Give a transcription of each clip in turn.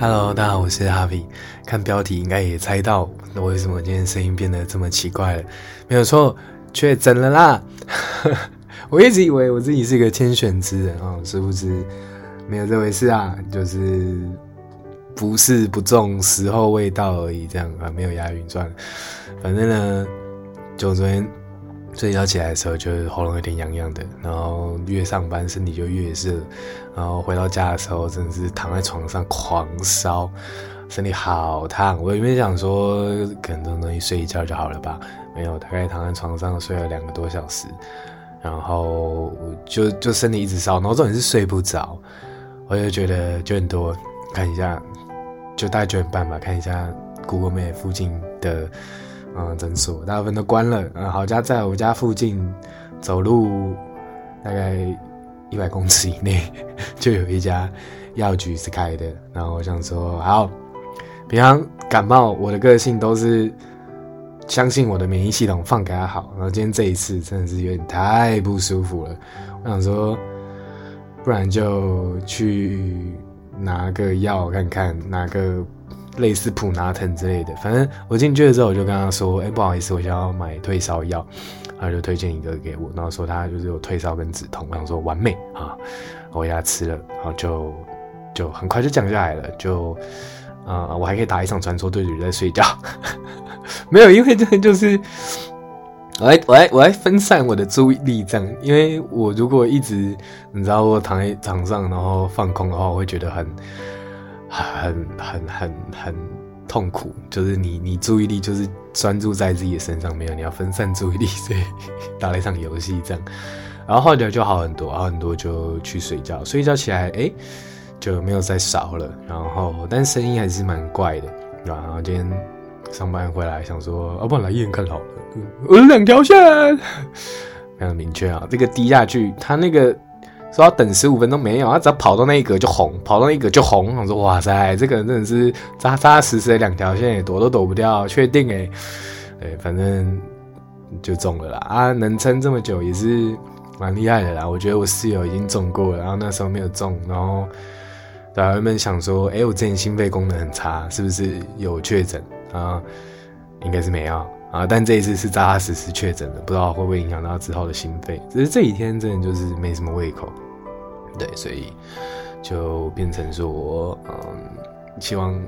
Hello，大家好，我是阿皮。看标题应该也猜到我为什么今天声音变得这么奇怪了。没有错，确诊了啦！我一直以为我自己是一个天选之人啊，殊不知没有这回事啊，就是不是不中，时候未到而已。这样啊，没有押韵算了。反正呢，就昨天睡觉起来的时候，就喉咙有点痒痒的，然后越上班身体就越热。然后回到家的时候，真的是躺在床上狂烧，身体好烫。我原本想说，可能这种东西睡一觉就好了吧，没有，大概躺在床上睡了两个多小时，然后就 就身体一直烧，然后重点是睡不着。我就觉得九点多看一下，就大概九点半吧，看一下 Google Map 附近的嗯诊所，大部分都关了。嗯，好家在我家附近走路大概。一百公尺以内就有一家药局是开的，然后我想说，好，平常感冒我的个性都是相信我的免疫系统，放给他好。然后今天这一次真的是有点太不舒服了，我想说，不然就去拿个药看看，拿个类似普拿疼之类的。反正我进去的时候我就跟他说，哎、不好意思，我想要买退烧药。他就推荐一个给我，然后说他就是有退烧跟止痛，我想说完美啊，我给他吃了，然后就就很快就降下来了，就啊、我还可以打一场传说对决在睡觉，没有，因为真的就是我来我来我来分散我的注意力这样，因为我如果一直你知道我躺在床上然后放空的话，我会觉得很很很很很。痛苦就是你，你注意力就是专注在自己的身上，没有你要分散注意力，所以打了一场游戏这样，然后后来就好很多，好很多就去睡觉，睡觉起来哎、就没有再少了，然后但声音还是蛮怪的，然后今天上班回来想说，要、啊、不然来医院看好了，我有两条线，非常明确啊，这个滴下去，他那个。说要等十五分钟没有，他只要跑到那一格就红，跑到那一格就红。我说哇塞，这个人真的是扎扎实实的两条线，躲都躲不掉，确定诶。对，反正就中了啦啊，能撑这么久也是蛮厉害的啦。我觉得我室友已经中过了，然后那时候没有中，然后大家们想说，哎、我之前心肺功能很差，是不是有确诊啊？应该是没有。啊！但这一次是扎扎实实确诊了，不知道会不会影响到之后的心肺。只是这几天真的就是没什么胃口，对，所以就变成说，嗯，希望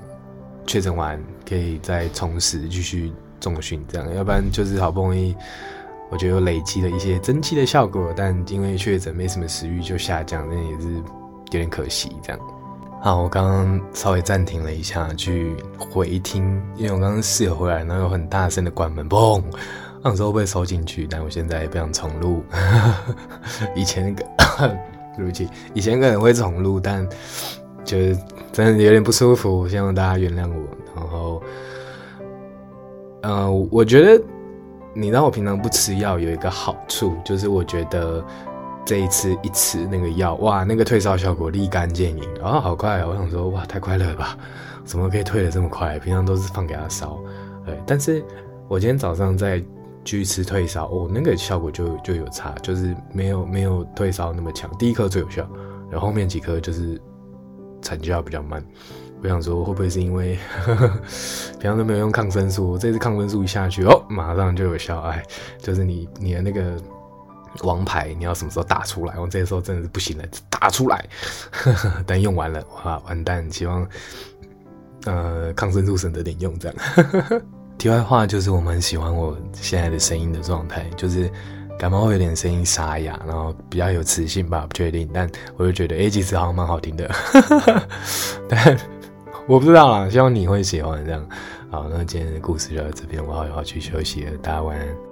确诊完可以再重拾继续重训，这样，要不然就是好不容易，我觉得有累积了一些增肌的效果，但因为确诊没什么食欲就下降，那也是有点可惜，这样。好，我刚刚稍微暂停了一下，去回听，因为我刚刚室友回来，然后有很大声的关门，嘣，那时候被收进去，但我现在也不想重录。以前那个，对不起，以前可能会重录，但就是真的有点不舒服，希望大家原谅我。然后，呃，我觉得你让我平常不吃药有一个好处，就是我觉得。这一次一吃那个药，哇，那个退烧效果立竿见影，然后好快啊！我想说，哇，太快乐了吧？怎么可以退得这么快？平常都是放给他烧，对。但是我今天早上再继续吃退烧，哦，那个效果就就有差，就是没有没有退烧那么强。第一颗最有效，然后后面几颗就是成效比较慢。我想说，会不会是因为呵 呵平常都没有用抗生素，这次抗生素一下去，哦，马上就有效，哎，就是你你的那个。王牌，你要什么时候打出来？我这时候真的是不行了，打出来。等用完了，哇，完蛋！希望呃抗生素省着点用，这样。题外话就是，我蛮喜欢我现在的声音的状态，就是感冒会有点声音沙哑，然后比较有磁性吧，不确定。但我就觉得，哎、欸，其实好像蛮好听的。但我不知道啦，希望你会喜欢这样。好，那今天的故事就到这边，我要要去休息了，大家晚安。